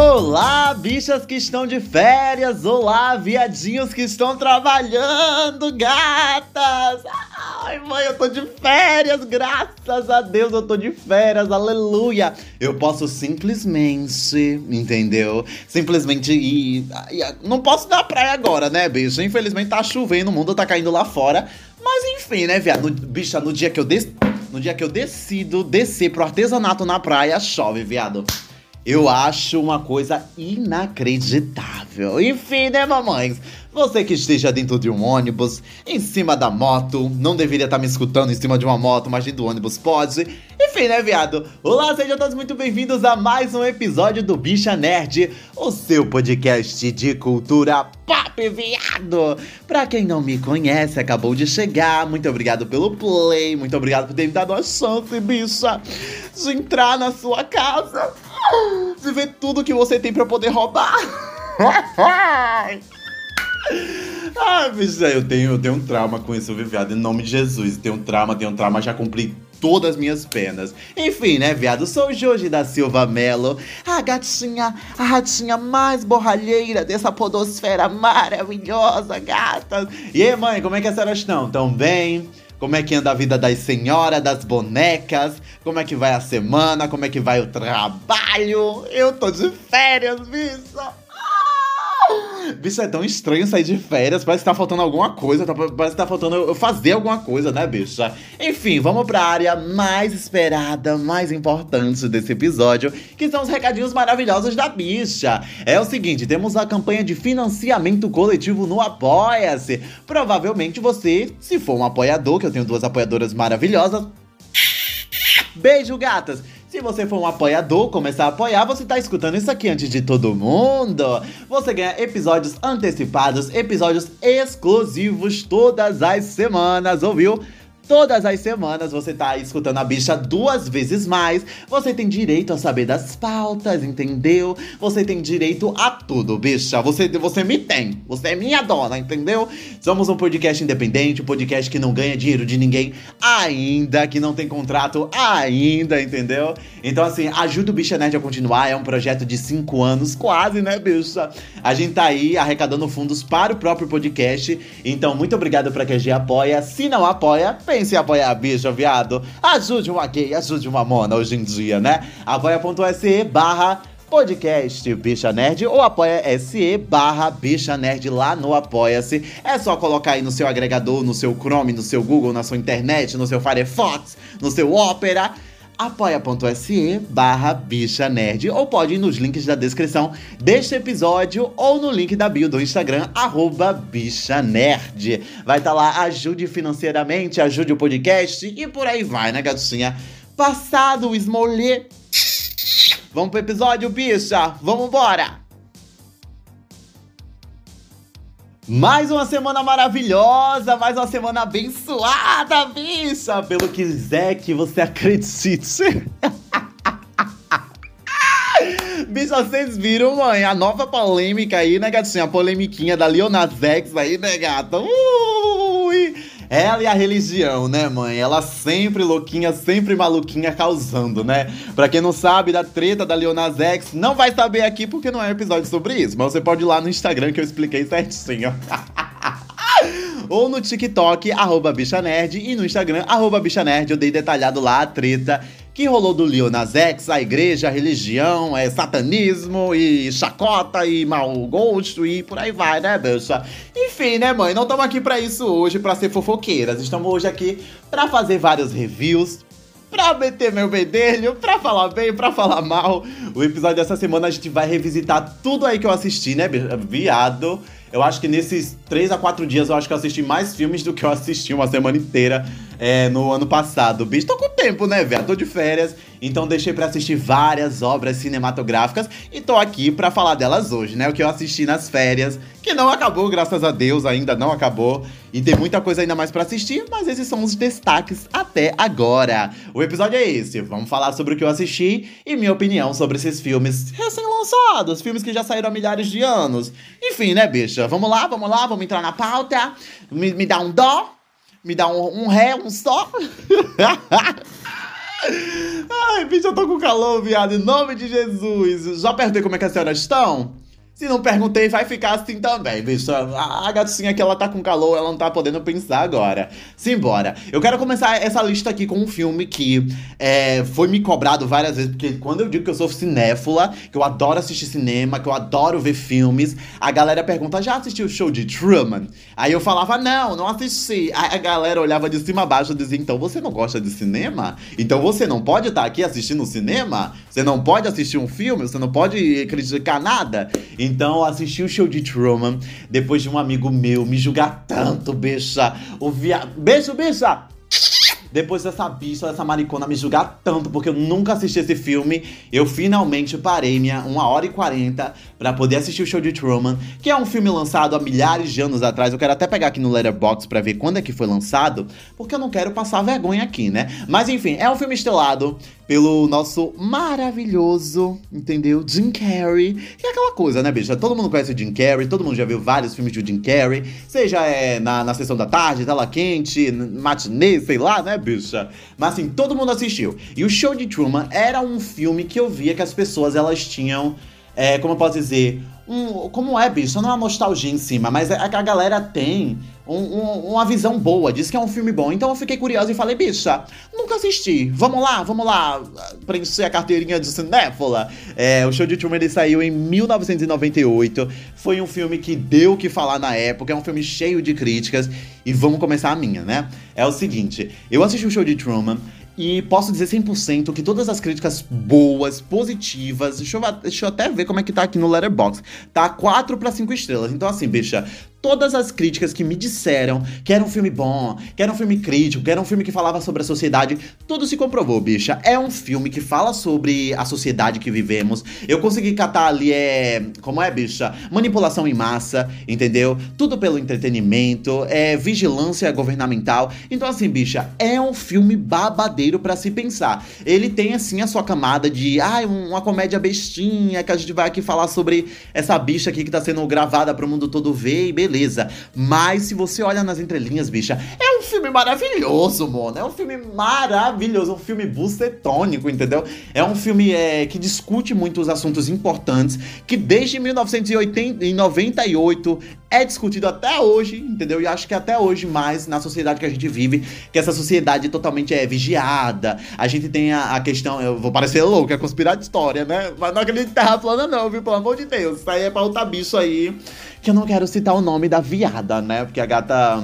Olá, bichas que estão de férias! Olá, viadinhos que estão trabalhando, gatas! Ai, mãe, eu tô de férias, graças a Deus eu tô de férias, aleluia! Eu posso simplesmente, entendeu? Simplesmente ir. Não posso dar praia agora, né, bicho? Infelizmente tá chovendo, o mundo tá caindo lá fora. Mas enfim, né, viado? Bicha, no dia que eu des... No dia que eu decido descer pro artesanato na praia, chove, viado. Eu acho uma coisa inacreditável. Enfim, né, mamães? Você que esteja dentro de um ônibus, em cima da moto, não deveria estar me escutando em cima de uma moto, mas dentro do ônibus pode. Enfim, né, viado? Olá, sejam todos muito bem-vindos a mais um episódio do Bicha Nerd, o seu podcast de cultura pop, viado! Pra quem não me conhece, acabou de chegar, muito obrigado pelo play, muito obrigado por ter me dado a chance, bicha, de entrar na sua casa de ver tudo que você tem para poder roubar. Ai, bicho, eu tenho, eu tenho um trauma com isso, viado. Em nome de Jesus, tenho um trauma, tenho um trauma, já cumpri todas as minhas penas. Enfim, né, viado? Sou Jorge da Silva Melo, a gatinha, a ratinha mais borralheira dessa podosfera maravilhosa, gatas. E aí, mãe, como é que as senhoras estão? Tão bem? Como é que anda a vida das senhoras, das bonecas, como é que vai a semana, como é que vai o trabalho. Eu tô de férias, bicho. Bicho, é tão estranho sair de férias. Parece que tá faltando alguma coisa. Tá, parece que tá faltando eu fazer alguma coisa, né, bicha? Enfim, vamos pra área mais esperada, mais importante desse episódio, que são os recadinhos maravilhosos da bicha. É o seguinte: temos a campanha de financiamento coletivo no Apoia-se. Provavelmente você, se for um apoiador, que eu tenho duas apoiadoras maravilhosas. Beijo, gatas! Se você for um apoiador, começar a apoiar, você tá escutando isso aqui antes de todo mundo. Você ganha episódios antecipados, episódios exclusivos todas as semanas, ouviu? Todas as semanas você tá escutando a bicha duas vezes mais. Você tem direito a saber das pautas, entendeu? Você tem direito a tudo, bicha. Você, você me tem. Você é minha dona, entendeu? Somos um podcast independente, um podcast que não ganha dinheiro de ninguém ainda, que não tem contrato ainda, entendeu? Então, assim, ajuda o Bicha Nerd a continuar. É um projeto de cinco anos, quase, né, bicha? A gente tá aí arrecadando fundos para o próprio podcast. Então, muito obrigado pra quem apoia. Se não apoia, pense em apoiar a bicha, viado. Ajude uma gay, ajude uma mona hoje em dia, né? apoia.se barra podcast Bicha Nerd ou apoia SE barra Bicha Nerd lá no Apoia-se. É só colocar aí no seu agregador, no seu Chrome, no seu Google, na sua internet, no seu Firefox, no seu Opera apoia.se barra bicha nerd ou pode ir nos links da descrição deste episódio ou no link da bio do Instagram, arroba bicha nerd. Vai estar tá lá, ajude financeiramente, ajude o podcast e por aí vai, né, gatinha? Passado o esmolê. Vamos pro episódio, bicha? Vamos embora! Mais uma semana maravilhosa, mais uma semana abençoada, bicha! Pelo que quiser que você acredite. Bicha, vocês viram, mãe, a nova polêmica aí, né, gatinha? A polemiquinha da Leonard X aí, né, gata? Ui! Ela e a religião, né, mãe? Ela sempre louquinha, sempre maluquinha, causando, né? Pra quem não sabe da treta da Leonas X, não vai saber aqui porque não é um episódio sobre isso. Mas você pode ir lá no Instagram que eu expliquei certinho. ou no TikTok, arroba Bicha Nerd, e no Instagram, arroba Bicha Nerd, eu dei detalhado lá a treta que rolou do Lil Nas X, a igreja, a religião, é satanismo e chacota e mau gosto e por aí vai, né, bicha? Enfim, né, mãe? Não estamos aqui para isso hoje, para ser fofoqueiras. Estamos hoje aqui para fazer vários reviews, pra meter meu bedelho, pra falar bem, pra falar mal. O episódio dessa semana a gente vai revisitar tudo aí que eu assisti, né, viado? Eu acho que nesses 3 a 4 dias eu acho que eu assisti mais filmes do que eu assisti uma semana inteira é, no ano passado. Bicho, tô com tempo, né, velho? Tô de férias, então deixei para assistir várias obras cinematográficas e tô aqui para falar delas hoje, né? O que eu assisti nas férias, que não acabou, graças a Deus, ainda não acabou. E tem muita coisa ainda mais para assistir, mas esses são os destaques até agora. O episódio é esse. Vamos falar sobre o que eu assisti e minha opinião sobre esses filmes recém-lançados, filmes que já saíram há milhares de anos. Enfim, né, bicha? Vamos lá, vamos lá, vamos entrar na pauta. Me, me dá um dó, me dá um, um ré, um só. Ai, bicho, eu tô com calor, viado. Em nome de Jesus. Já perguntei como é que as senhoras estão? Se não perguntei, vai ficar assim também, bicho. A, a gatinha que ela tá com calor, ela não tá podendo pensar agora. Simbora. Eu quero começar essa lista aqui com um filme que é, foi me cobrado várias vezes, porque quando eu digo que eu sou cinéfila, que eu adoro assistir cinema, que eu adoro ver filmes, a galera pergunta: já assistiu o show de Truman? Aí eu falava: não, não assisti. Aí a galera olhava de cima a baixo e dizia: então você não gosta de cinema? Então você não pode estar tá aqui assistindo cinema? Você não pode assistir um filme? Você não pode criticar nada? Então assisti o show de Truman depois de um amigo meu me julgar tanto, bicha. O via... Beijo, bicha! Depois dessa bicha, dessa maricona me julgar tanto, porque eu nunca assisti esse filme, eu finalmente parei minha 1 hora e 40 para poder assistir o show de Truman, que é um filme lançado há milhares de anos atrás. Eu quero até pegar aqui no Letterboxd para ver quando é que foi lançado, porque eu não quero passar vergonha aqui, né? Mas enfim, é um filme estelado pelo nosso maravilhoso, entendeu? Jim Carrey. E é aquela coisa, né, bicha? Todo mundo conhece o Jim Carrey, todo mundo já viu vários filmes de Jim Carrey, seja é, na, na sessão da tarde, tela quente, matinê, sei lá, né, bicha? Mas assim, todo mundo assistiu. E o Show de Truman era um filme que eu via que as pessoas elas tinham, é, como eu posso dizer, um, como é, bicho? Não é uma nostalgia em cima, mas é que a galera tem um, um, uma visão boa, diz que é um filme bom. Então eu fiquei curiosa e falei, bicha, nunca assisti. Vamos lá, vamos lá, preencher a carteirinha de cinéfila. É, o Show de Truman ele saiu em 1998. Foi um filme que deu o que falar na época, é um filme cheio de críticas. E vamos começar a minha, né? É o seguinte, eu assisti o Show de Truman. E posso dizer 100% que todas as críticas boas, positivas, deixa eu, deixa eu até ver como é que tá aqui no Letterboxd, tá 4 para 5 estrelas. Então assim, bicha, todas as críticas que me disseram que era um filme bom, que era um filme crítico, que era um filme que falava sobre a sociedade, tudo se comprovou, bicha. É um filme que fala sobre a sociedade que vivemos. Eu consegui catar ali, é. Como é, bicha? Manipulação em massa, entendeu? Tudo pelo entretenimento, é vigilância governamental. Então, assim, bicha, é um filme babadeiro para se pensar. Ele tem, assim, a sua camada de. Ai, ah, uma comédia bestinha que a gente vai aqui falar sobre essa bicha aqui que tá sendo gravada pro mundo todo ver e beleza beleza. Mas se você olha nas entrelinhas, bicha, é um filme maravilhoso, mano. É um filme maravilhoso, um filme bucetônico, entendeu? É um filme é, que discute muitos assuntos importantes, que desde 1998 é discutido até hoje, entendeu? E acho que até hoje mais na sociedade que a gente vive, que essa sociedade totalmente é vigiada. A gente tem a, a questão, eu vou parecer louco, é conspirar de história, né? Mas não acredito em terra plana não, viu? Pelo amor de Deus. Isso aí é pra outra bicho aí, que eu não quero citar o nome da viada, né? Porque a gata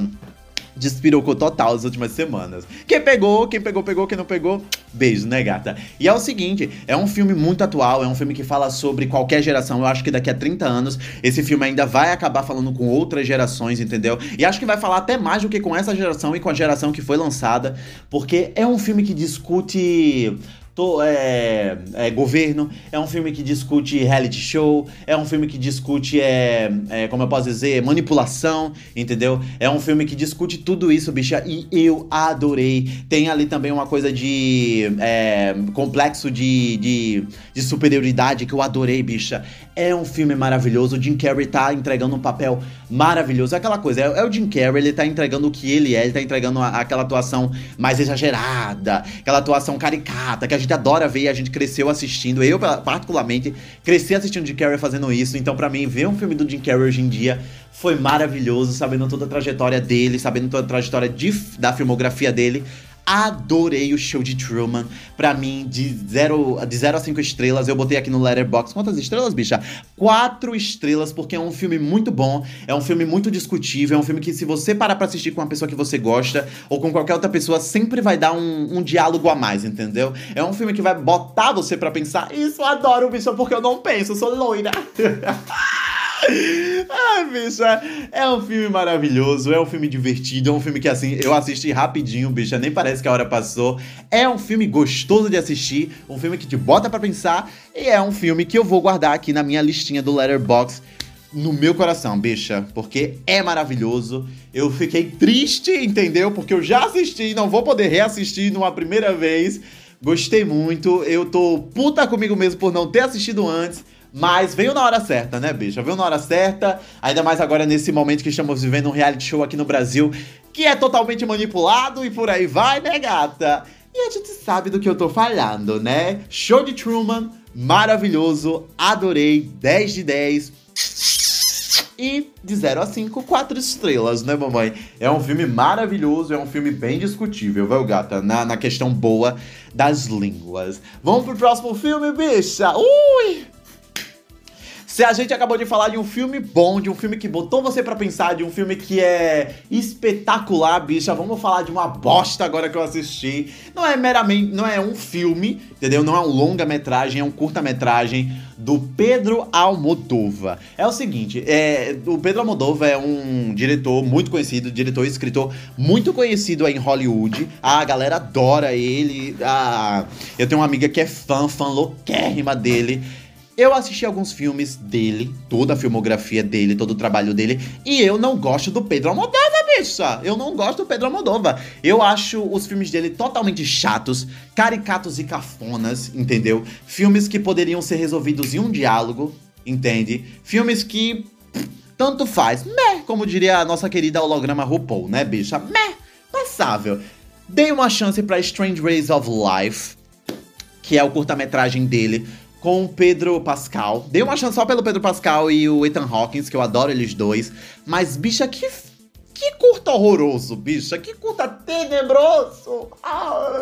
despirocou total as últimas semanas. Quem pegou, quem pegou, pegou, quem não pegou, beijo, né, gata? E é o seguinte, é um filme muito atual, é um filme que fala sobre qualquer geração. Eu acho que daqui a 30 anos esse filme ainda vai acabar falando com outras gerações, entendeu? E acho que vai falar até mais do que com essa geração e com a geração que foi lançada, porque é um filme que discute to, é, é, governo, é um filme que discute reality show, é um filme que discute, é, é, como eu posso dizer, manipulação, entendeu? É um filme que discute tudo isso, bicha, e eu adorei. Tem ali também uma coisa de é, complexo de, de, de, superioridade que eu adorei, bicha. É um filme maravilhoso, o Jim Carrey tá entregando um papel maravilhoso. É aquela coisa, é, é o Jim Carrey, ele tá entregando o que ele é, ele tá entregando a, aquela atuação mais exagerada, aquela atuação caricata, que a gente adora ver e a gente cresceu assistindo. Eu, particularmente, cresci assistindo Jim Carrey fazendo isso. Então, para mim, ver um filme do Jim Carrey hoje em dia foi maravilhoso, sabendo toda a trajetória dele, sabendo toda a trajetória de, da filmografia dele. Adorei o show de Truman. Pra mim, de 0 de zero a 5 estrelas, eu botei aqui no Letterboxd. Quantas estrelas, bicha? Quatro estrelas, porque é um filme muito bom, é um filme muito discutível, é um filme que, se você parar pra assistir com uma pessoa que você gosta, ou com qualquer outra pessoa, sempre vai dar um, um diálogo a mais, entendeu? É um filme que vai botar você pra pensar. Isso eu adoro, bicha, porque eu não penso, eu sou loira. ah, bicha, é um filme maravilhoso, é um filme divertido, é um filme que assim, eu assisti rapidinho, bicha, nem parece que a hora passou. É um filme gostoso de assistir, um filme que te bota para pensar e é um filme que eu vou guardar aqui na minha listinha do Letterboxd no meu coração, bicha, porque é maravilhoso. Eu fiquei triste, entendeu? Porque eu já assisti não vou poder reassistir numa primeira vez. Gostei muito, eu tô puta comigo mesmo por não ter assistido antes. Mas veio na hora certa, né, bicha? Veio na hora certa, ainda mais agora nesse momento que estamos vivendo um reality show aqui no Brasil, que é totalmente manipulado e por aí vai, né, gata? E a gente sabe do que eu tô falando, né? Show de Truman, maravilhoso, adorei, 10 de 10. E de 0 a 5, 4 estrelas, né, mamãe? É um filme maravilhoso, é um filme bem discutível, viu, gata? Na, na questão boa das línguas. Vamos pro próximo filme, bicha? Ui! Se a gente acabou de falar de um filme bom, de um filme que botou você para pensar, de um filme que é espetacular, bicha, vamos falar de uma bosta agora que eu assisti. Não é meramente, não é um filme, entendeu? Não é um longa-metragem, é um curta-metragem do Pedro Almodova. É o seguinte, é, o Pedro Almodova é um diretor muito conhecido, diretor e escritor muito conhecido aí em Hollywood. A galera adora ele. A, eu tenho uma amiga que é fã, fã louquérrima dele. Eu assisti alguns filmes dele, toda a filmografia dele, todo o trabalho dele, e eu não gosto do Pedro Almodova, bicha! Eu não gosto do Pedro Almodova. Eu acho os filmes dele totalmente chatos, caricatos e cafonas, entendeu? Filmes que poderiam ser resolvidos em um diálogo, entende? Filmes que tanto faz, meh, como diria a nossa querida holograma RuPaul, né, bicha? Meh, passável. Dei uma chance para Strange Ways of Life, que é o curta-metragem dele, com o Pedro Pascal. Dei uma chance só pelo Pedro Pascal e o Ethan Hawkins, que eu adoro eles dois. Mas, bicha, que que curta horroroso, bicha. Que curta tenebroso. Ah,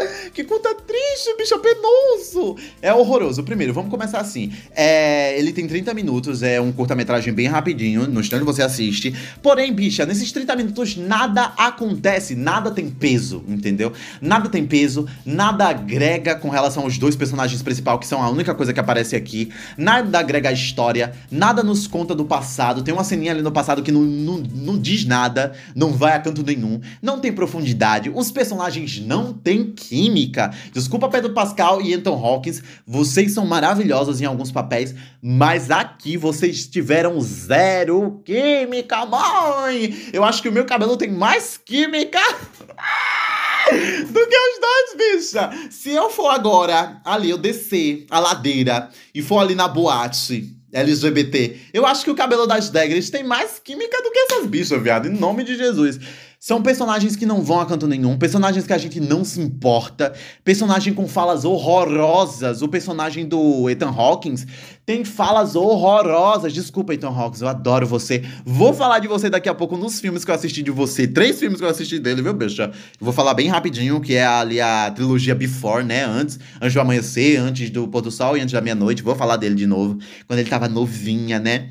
que curta triste, bicha, penoso. É horroroso. Primeiro, vamos começar assim. É, ele tem 30 minutos, é um curta-metragem bem rapidinho, no instante você assiste. Porém, bicha, nesses 30 minutos nada acontece, nada tem peso, entendeu? Nada tem peso, nada agrega com relação aos dois personagens principais, que são a única coisa que aparece aqui. Nada agrega a história, nada nos conta do passado. Tem uma ceninha ali no passado que não, não, não diz nada, não vai a canto nenhum, não tem profundidade, os personagens não têm química. Desculpa, Pedro Pascal e Anton Hawkins, vocês são maravilhosos em alguns papéis, mas aqui vocês tiveram zero química, mãe! Eu acho que o meu cabelo tem mais química. do que os dois, bicha. Se eu for agora ali, eu descer a ladeira e for ali na boate LGBT. Eu acho que o cabelo das Degres tem mais química do que essas bichas, viado. Em nome de Jesus. São personagens que não vão a canto nenhum, personagens que a gente não se importa, personagem com falas horrorosas. O personagem do Ethan Hawkins tem falas horrorosas. Desculpa, Ethan Hawkins, eu adoro você. Vou falar de você daqui a pouco nos filmes que eu assisti de você. Três filmes que eu assisti dele, viu, bicha? Vou falar bem rapidinho, que é ali a trilogia Before, né? Antes, antes do amanhecer, antes do pôr do sol e antes da meia-noite. Vou falar dele de novo. Quando ele tava novinha, né?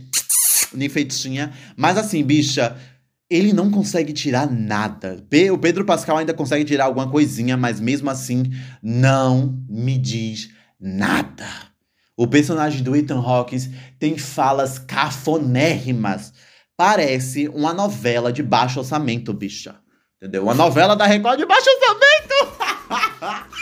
Nem feitinha. Mas assim, bicha ele não consegue tirar nada. O Pedro Pascal ainda consegue tirar alguma coisinha, mas mesmo assim não me diz nada. O personagem do Ethan Hawkins tem falas cafonérrimas. Parece uma novela de baixo orçamento, bicha. Entendeu? Uma novela da Record de baixo orçamento!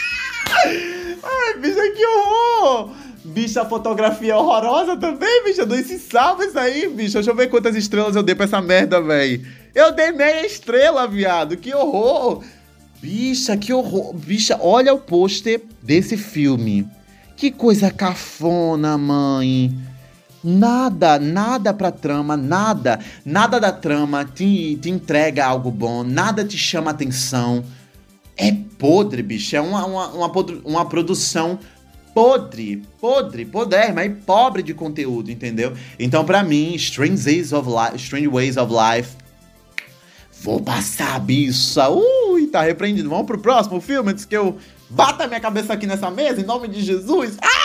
Ai, bicha, que horror! Bicha, fotografia horrorosa também, bicha. Não se salva aí, bicha. Deixa eu ver quantas estrelas eu dei pra essa merda, véi. Eu dei meia estrela, viado. Que horror. Bicha, que horror. Bicha, olha o pôster desse filme. Que coisa cafona, mãe. Nada, nada pra trama, nada. Nada da trama te, te entrega algo bom, nada te chama atenção. É podre, bicho. É uma, uma, uma, uma produção podre, podre, podérrima e pobre de conteúdo, entendeu? Então, para mim, Strange Ways of Life, Strange Ways of Life, vou passar a bicha. Ui, tá repreendido. Vamos pro próximo filme antes que eu bata minha cabeça aqui nessa mesa em nome de Jesus. Bicha!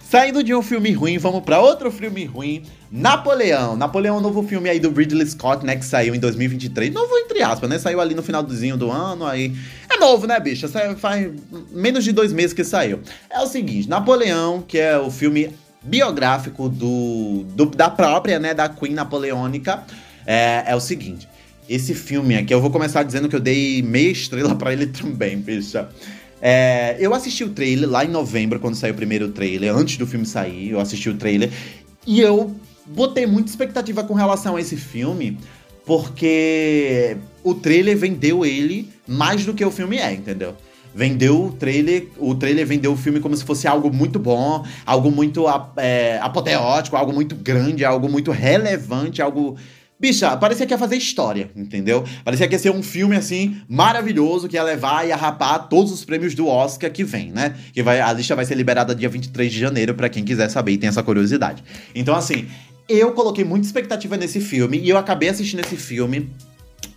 Saindo de um filme ruim, vamos para outro filme ruim. Napoleão. Napoleão é um novo filme aí do Ridley Scott, né? Que saiu em 2023. Novo entre aspas, né? Saiu ali no finalzinho do ano, aí... É novo, né, bicha? Faz menos de dois meses que saiu. É o seguinte, Napoleão, que é o filme biográfico do, do da própria, né, da Queen Napoleônica, é, é o seguinte. Esse filme aqui, eu vou começar dizendo que eu dei meia estrela para ele também, bicha. É, eu assisti o trailer lá em novembro, quando saiu o primeiro trailer, antes do filme sair, eu assisti o trailer. E eu botei muita expectativa com relação a esse filme, porque o trailer vendeu ele mais do que o filme é, entendeu? Vendeu o trailer, o trailer vendeu o filme como se fosse algo muito bom, algo muito é, apoteótico, algo muito grande, algo muito relevante, algo Bicha, parecia que ia fazer história, entendeu? Parecia que ia ser um filme, assim, maravilhoso, que ia levar e arrapar todos os prêmios do Oscar que vem, né? Que vai, a lista vai ser liberada dia 23 de janeiro, para quem quiser saber e tem essa curiosidade. Então, assim, eu coloquei muita expectativa nesse filme e eu acabei assistindo esse filme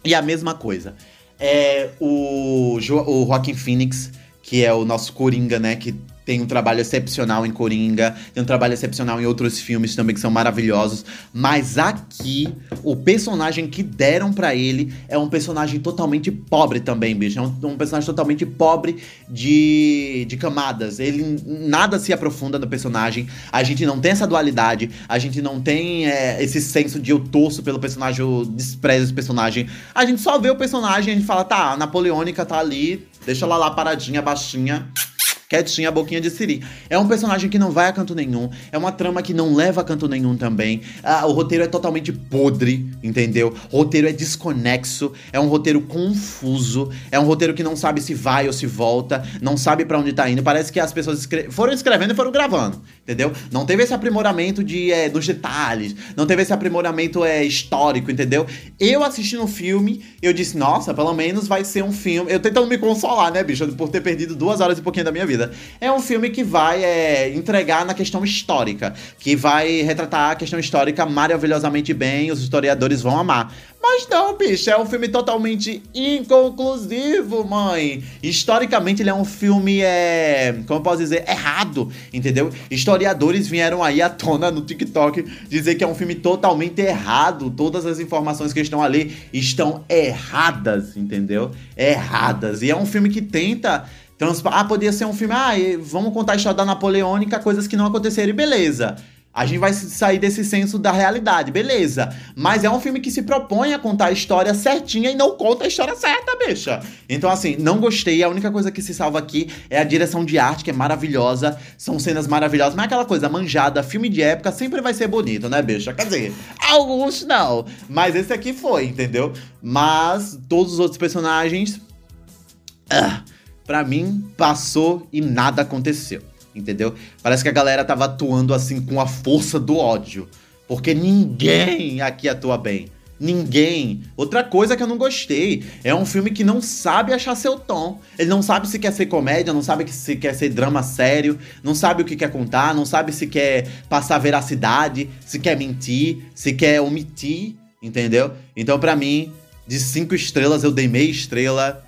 e a mesma coisa. É o, jo o Joaquin Phoenix, que é o nosso Coringa, né? Que tem um trabalho excepcional em Coringa, tem um trabalho excepcional em outros filmes também que são maravilhosos, mas aqui o personagem que deram para ele é um personagem totalmente pobre também, bicho, é um, um, personagem totalmente pobre de, de camadas. Ele nada se aprofunda no personagem, a gente não tem essa dualidade, a gente não tem é, esse senso de eu torço pelo personagem, eu desprezo esse personagem. A gente só vê o personagem e a gente fala, tá, a Napoleônica tá ali, deixa ela lá paradinha, baixinha quietinha, a boquinha de Siri. É um personagem que não vai a canto nenhum, é uma trama que não leva a canto nenhum também. Ah, o roteiro é totalmente podre, entendeu? O roteiro é desconexo, é um roteiro confuso, é um roteiro que não sabe se vai ou se volta, não sabe para onde tá indo. Parece que as pessoas escre foram escrevendo e foram gravando, entendeu? Não teve esse aprimoramento de, é, dos detalhes, não teve esse aprimoramento é, histórico, entendeu? Eu assistindo o filme, eu disse, nossa, pelo menos vai ser um filme. Eu tentando me consolar, né, bicho, por ter perdido duas horas e pouquinho da minha vida. É um filme que vai é, entregar na questão histórica, que vai retratar a questão histórica maravilhosamente bem, os historiadores vão amar. Mas não, bicho, é um filme totalmente inconclusivo, mãe. Historicamente, ele é um filme, é. Como eu posso dizer? Errado, entendeu? Historiadores vieram aí à tona no TikTok dizer que é um filme totalmente errado. Todas as informações que estão ali estão erradas, entendeu? Erradas. E é um filme que tenta Transpa ah, podia ser um filme, ah, vamos contar a história da Napoleônica, coisas que não aconteceram e beleza. A gente vai sair desse senso da realidade, beleza. Mas é um filme que se propõe a contar a história certinha e não conta a história certa, bicha. Então, assim, não gostei. A única coisa que se salva aqui é a direção de arte, que é maravilhosa. São cenas maravilhosas. Mas é aquela coisa manjada, filme de época sempre vai ser bonito, né, bicha? Quer dizer, alguns não. Mas esse aqui foi, entendeu? Mas todos os outros personagens. Ah, para mim, passou e nada aconteceu. Entendeu? Parece que a galera tava atuando assim com a força do ódio. Porque ninguém aqui atua bem. Ninguém. Outra coisa que eu não gostei é um filme que não sabe achar seu tom. Ele não sabe se quer ser comédia, não sabe se quer ser drama sério, não sabe o que quer contar, não sabe se quer passar veracidade, se quer mentir, se quer omitir, entendeu? Então, para mim, de cinco estrelas eu dei meia estrela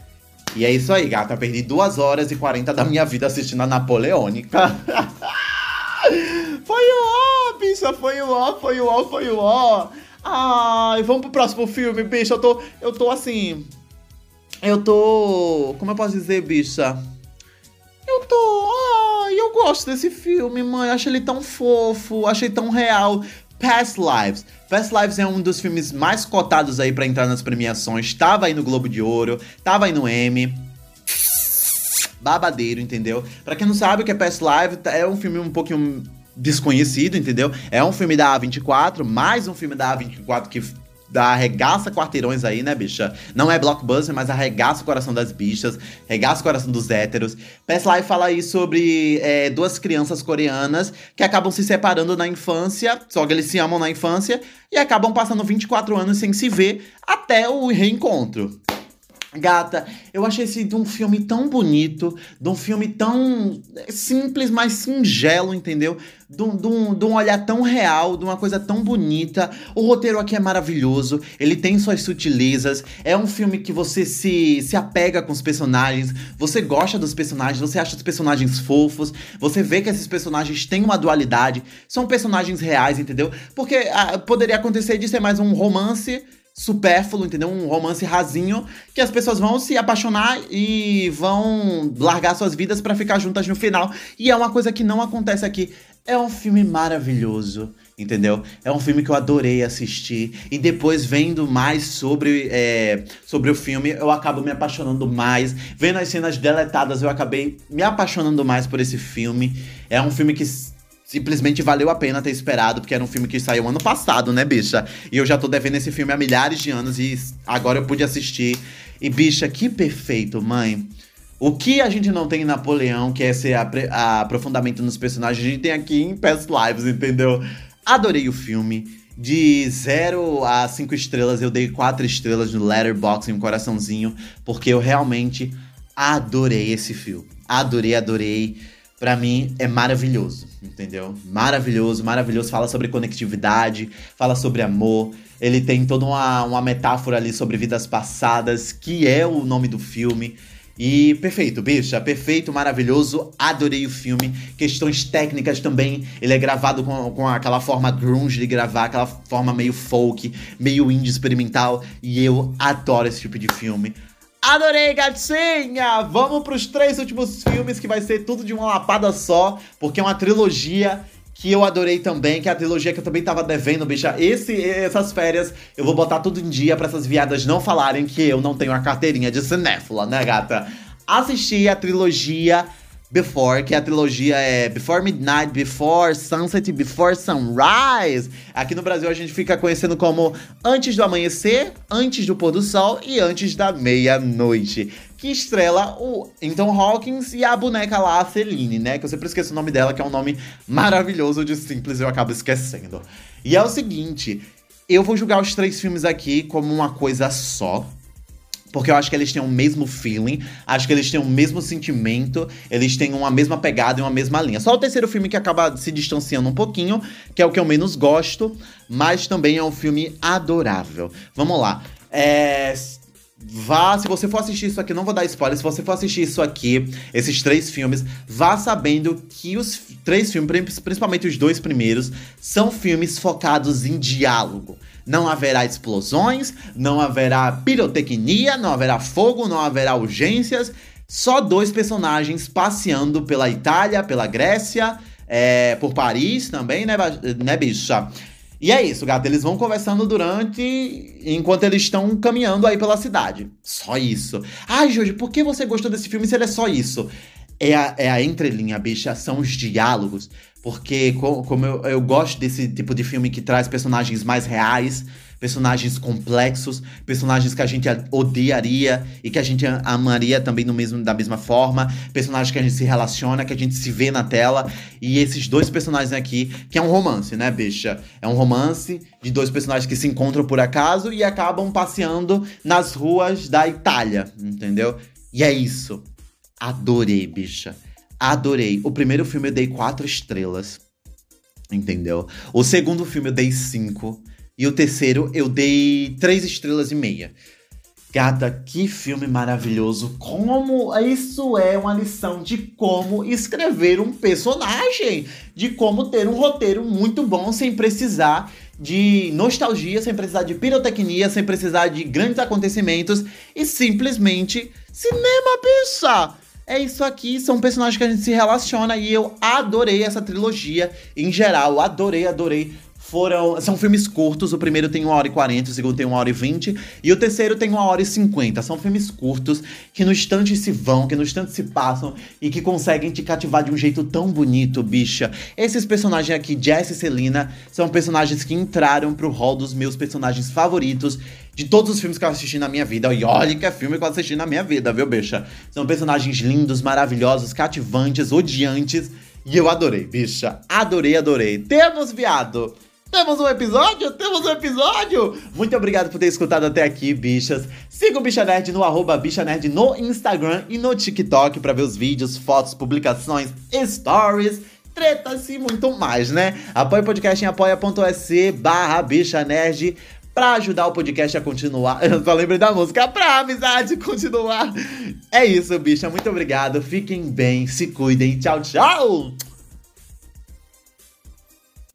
e é isso aí, gata. Perdi duas horas e 40 da minha vida assistindo a Napoleônica. foi o ó, bicha, foi o ó, foi o ó, foi o ó. Ai, vamos pro próximo filme, bicha. Eu tô, eu tô assim. Eu tô. Como eu posso dizer, bicha? Eu tô. Ai, eu gosto desse filme, mãe. Achei ele tão fofo, achei tão real. Past Lives. Past Lives é um dos filmes mais cotados aí para entrar nas premiações. Tava aí no Globo de Ouro, tava aí no Emmy. Babadeiro, entendeu? Para quem não sabe o que é Past Lives, é um filme um pouquinho desconhecido, entendeu? É um filme da A24, mais um filme da A24 que arregaça quarteirões aí, né, bicha? Não é blockbuster, mas arregaça o coração das bichas, arregaça o coração dos héteros. Past Life fala aí sobre é, duas crianças coreanas que acabam se separando na infância, só que eles se amam na infância, e acabam passando 24 anos sem se ver até o reencontro. Gata, eu achei esse de um filme tão bonito, de um filme tão simples, mas singelo, entendeu? De um, de, um, de um olhar tão real, de uma coisa tão bonita. O roteiro aqui é maravilhoso, ele tem suas sutilezas. É um filme que você se, se apega com os personagens, você gosta dos personagens, você acha os personagens fofos, você vê que esses personagens têm uma dualidade, são personagens reais, entendeu? Porque ah, poderia acontecer de ser mais um romance supérfluo, entendeu? Um romance rasinho que as pessoas vão se apaixonar e vão largar suas vidas para ficar juntas no final. E é uma coisa que não acontece aqui. É um filme maravilhoso, entendeu? É um filme que eu adorei assistir. E depois, vendo mais sobre, é, sobre o filme, eu acabo me apaixonando mais. Vendo as cenas deletadas, eu acabei me apaixonando mais por esse filme. É um filme que simplesmente valeu a pena ter esperado, porque era um filme que saiu ano passado, né, bicha? E eu já tô devendo esse filme há milhares de anos e agora eu pude assistir. E, bicha, que perfeito, mãe. O que a gente não tem em Napoleão, que é esse aprofundamento nos personagens, a gente tem aqui em Past Lives, entendeu? Adorei o filme. De 0 a 5 estrelas, eu dei 4 estrelas no Letterboxd, um coraçãozinho, porque eu realmente adorei esse filme. Adorei, adorei. Pra mim é maravilhoso, entendeu? Maravilhoso, maravilhoso. Fala sobre conectividade, fala sobre amor. Ele tem toda uma, uma metáfora ali sobre vidas passadas, que é o nome do filme. E perfeito, bicha, perfeito, maravilhoso, adorei o filme. Questões técnicas também, ele é gravado com, com aquela forma grunge de gravar, aquela forma meio folk, meio indie experimental, e eu adoro esse tipo de filme. Adorei, gatinha! Vamos pros três últimos filmes, que vai ser tudo de uma lapada só, porque é uma trilogia que eu adorei também, que é a trilogia que eu também tava devendo, bicha. Esse, essas férias eu vou botar tudo em dia para essas viadas não falarem que eu não tenho a carteirinha de cinéfila, né, gata? Assisti a trilogia Before, que a trilogia é Before Midnight, Before Sunset, Before Sunrise. Aqui no Brasil a gente fica conhecendo como Antes do Amanhecer, Antes do Pôr do Sol e Antes da Meia-Noite. Que estrela o Anton Hawkins e a boneca lá, a Celine, né? Que eu sempre esqueço o nome dela, que é um nome maravilhoso de simples eu acabo esquecendo. E é o seguinte, eu vou julgar os três filmes aqui como uma coisa só porque eu acho que eles têm o mesmo feeling, acho que eles têm o mesmo sentimento, eles têm uma mesma pegada e uma mesma linha. Só o terceiro filme que acaba se distanciando um pouquinho, que é o que eu menos gosto, mas também é um filme adorável. Vamos lá. É, Vá, se você for assistir isso aqui, não vou dar spoiler, se você for assistir isso aqui, esses três filmes, vá sabendo que os três filmes, principalmente os dois primeiros, são filmes focados em diálogo. Não haverá explosões, não haverá pirotecnia, não haverá fogo, não haverá urgências. Só dois personagens passeando pela Itália, pela Grécia, é, por Paris também, né, né bicha? E é isso, gato. Eles vão conversando durante. enquanto eles estão caminhando aí pela cidade. Só isso. Ai, Jorge, por que você gostou desse filme se ele é só isso? É a, é a entrelinha, bicha, são os diálogos. Porque, como eu, eu gosto desse tipo de filme que traz personagens mais reais, personagens complexos, personagens que a gente odiaria e que a gente amaria também no mesmo, da mesma forma, personagens que a gente se relaciona, que a gente se vê na tela. E esses dois personagens aqui, que é um romance, né, bicha? É um romance de dois personagens que se encontram por acaso e acabam passeando nas ruas da Itália, entendeu? E é isso. Adorei, bicha. Adorei. O primeiro filme eu dei quatro estrelas. Entendeu? O segundo filme eu dei cinco. E o terceiro eu dei três estrelas e meia. Gata, que filme maravilhoso! Como isso é uma lição de como escrever um personagem, de como ter um roteiro muito bom sem precisar de nostalgia, sem precisar de pirotecnia, sem precisar de grandes acontecimentos e simplesmente cinema, bicha! É isso aqui, são personagens que a gente se relaciona e eu adorei essa trilogia em geral, adorei, adorei foram. São filmes curtos. O primeiro tem 1 hora e 40, o segundo tem 1 hora e 20. E o terceiro tem 1 hora e 50. São filmes curtos que no instante se vão, que no instante se passam e que conseguem te cativar de um jeito tão bonito, bicha. Esses personagens aqui, Jess e Celina, são personagens que entraram pro hall dos meus personagens favoritos de todos os filmes que eu assisti na minha vida. E olha que é filme que eu assisti na minha vida, viu, bicha? São personagens lindos, maravilhosos, cativantes, odiantes. E eu adorei, bicha. Adorei, adorei. Temos, viado! Temos um episódio? Temos um episódio! Muito obrigado por ter escutado até aqui, bichas. Siga o Bicha Nerd no arroba Bicha Nerd no Instagram e no TikTok para ver os vídeos, fotos, publicações, stories tretas e muito mais, né? Apoie o podcast em apoia.se barra bicha nerd pra ajudar o podcast a continuar. Eu só lembrei da música pra amizade continuar. É isso, bicha. Muito obrigado. Fiquem bem, se cuidem. Tchau, tchau!